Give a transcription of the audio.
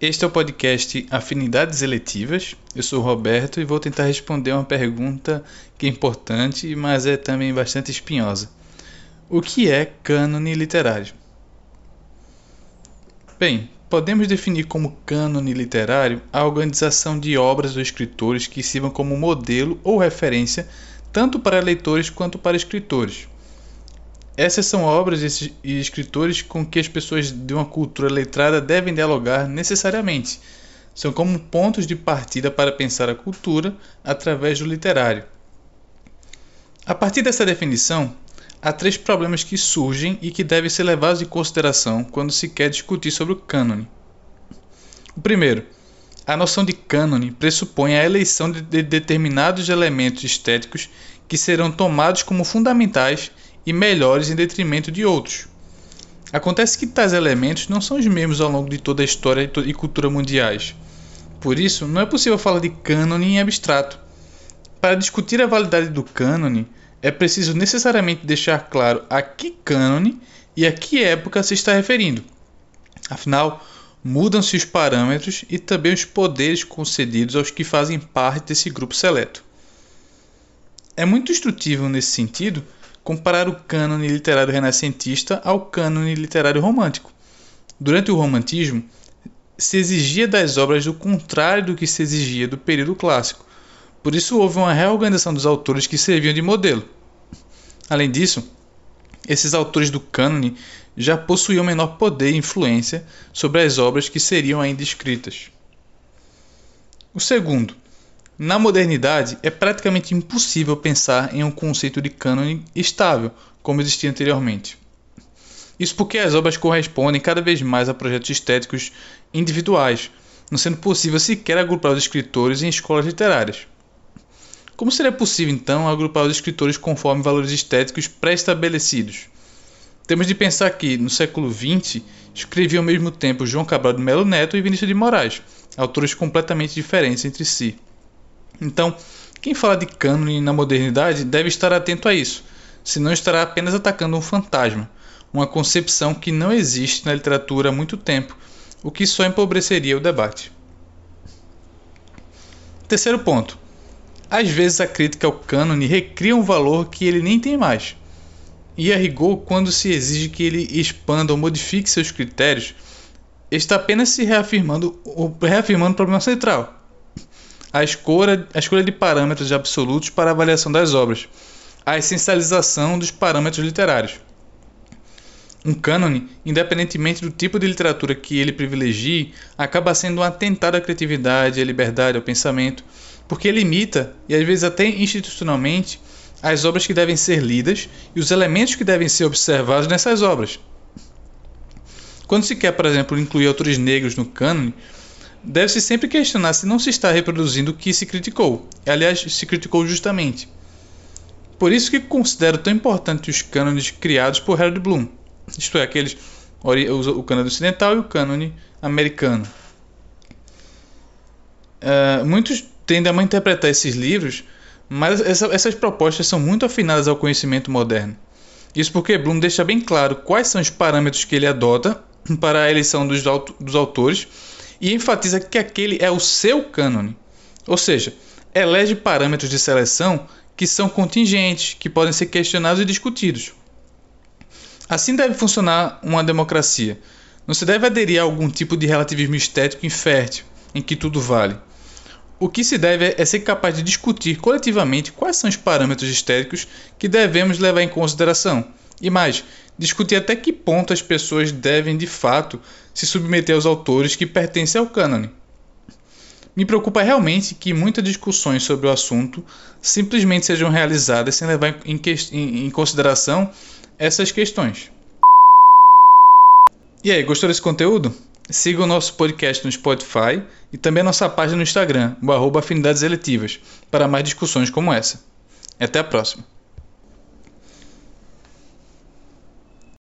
Este é o podcast Afinidades Eletivas. Eu sou o Roberto e vou tentar responder uma pergunta que é importante, mas é também bastante espinhosa. O que é cânone literário? Bem, podemos definir como cânone literário a organização de obras ou escritores que sirvam como modelo ou referência tanto para leitores quanto para escritores. Essas são obras e escritores com que as pessoas de uma cultura letrada devem dialogar necessariamente. São como pontos de partida para pensar a cultura através do literário. A partir dessa definição, há três problemas que surgem e que devem ser levados em consideração quando se quer discutir sobre o cânone. O primeiro, a noção de cânone pressupõe a eleição de determinados elementos estéticos que serão tomados como fundamentais e melhores em detrimento de outros. Acontece que tais elementos não são os mesmos ao longo de toda a história e cultura mundiais. Por isso, não é possível falar de cânone em abstrato. Para discutir a validade do cânone, é preciso necessariamente deixar claro a que cânone e a que época se está referindo. Afinal, mudam-se os parâmetros e também os poderes concedidos aos que fazem parte desse grupo seleto. É muito instrutivo nesse sentido comparar o cânone literário renascentista ao cânone literário romântico. Durante o romantismo, se exigia das obras o contrário do que se exigia do período clássico. Por isso houve uma reorganização dos autores que serviam de modelo. Além disso, esses autores do cânone já possuíam menor poder e influência sobre as obras que seriam ainda escritas. O segundo, na modernidade, é praticamente impossível pensar em um conceito de cânone estável, como existia anteriormente. Isso porque as obras correspondem cada vez mais a projetos estéticos individuais, não sendo possível sequer agrupar os escritores em escolas literárias. Como seria possível, então, agrupar os escritores conforme valores estéticos pré-estabelecidos? Temos de pensar que, no século XX, escreviam ao mesmo tempo João Cabral de Melo Neto e Vinícius de Moraes, autores completamente diferentes entre si. Então, quem fala de cânone na modernidade deve estar atento a isso, senão estará apenas atacando um fantasma, uma concepção que não existe na literatura há muito tempo, o que só empobreceria o debate. Terceiro ponto. Às vezes a crítica ao cânone recria um valor que ele nem tem mais. E a rigor, quando se exige que ele expanda ou modifique seus critérios, está apenas se reafirmando, reafirmando o problema central a escolha, a escolha de parâmetros absolutos para a avaliação das obras, a essencialização dos parâmetros literários. Um cânone, independentemente do tipo de literatura que ele privilegie, acaba sendo um atentado à criatividade, à liberdade, ao pensamento, porque limita, e às vezes até institucionalmente, as obras que devem ser lidas e os elementos que devem ser observados nessas obras. Quando se quer, por exemplo, incluir autores negros no cânone, deve-se sempre questionar se não se está reproduzindo o que se criticou. Aliás, se criticou justamente. Por isso que considero tão importante os cânones criados por Harold Bloom, isto é, aqueles o cânone ocidental e o cânone americano. Uh, muitos tendem a interpretar esses livros, mas essa, essas propostas são muito afinadas ao conhecimento moderno. Isso porque Bloom deixa bem claro quais são os parâmetros que ele adota para a eleição dos, dos autores e enfatiza que aquele é o seu cânone, ou seja, elege parâmetros de seleção que são contingentes, que podem ser questionados e discutidos. Assim deve funcionar uma democracia. Não se deve aderir a algum tipo de relativismo estético infértil, em que tudo vale. O que se deve é ser capaz de discutir coletivamente quais são os parâmetros estéticos que devemos levar em consideração. E mais, discutir até que ponto as pessoas devem de fato se submeter aos autores que pertencem ao cânone. Me preocupa realmente que muitas discussões sobre o assunto simplesmente sejam realizadas sem levar em, em, em consideração essas questões. E aí, gostou desse conteúdo? Siga o nosso podcast no Spotify e também a nossa página no Instagram, o Afinidades Eletivas, para mais discussões como essa. Até a próxima!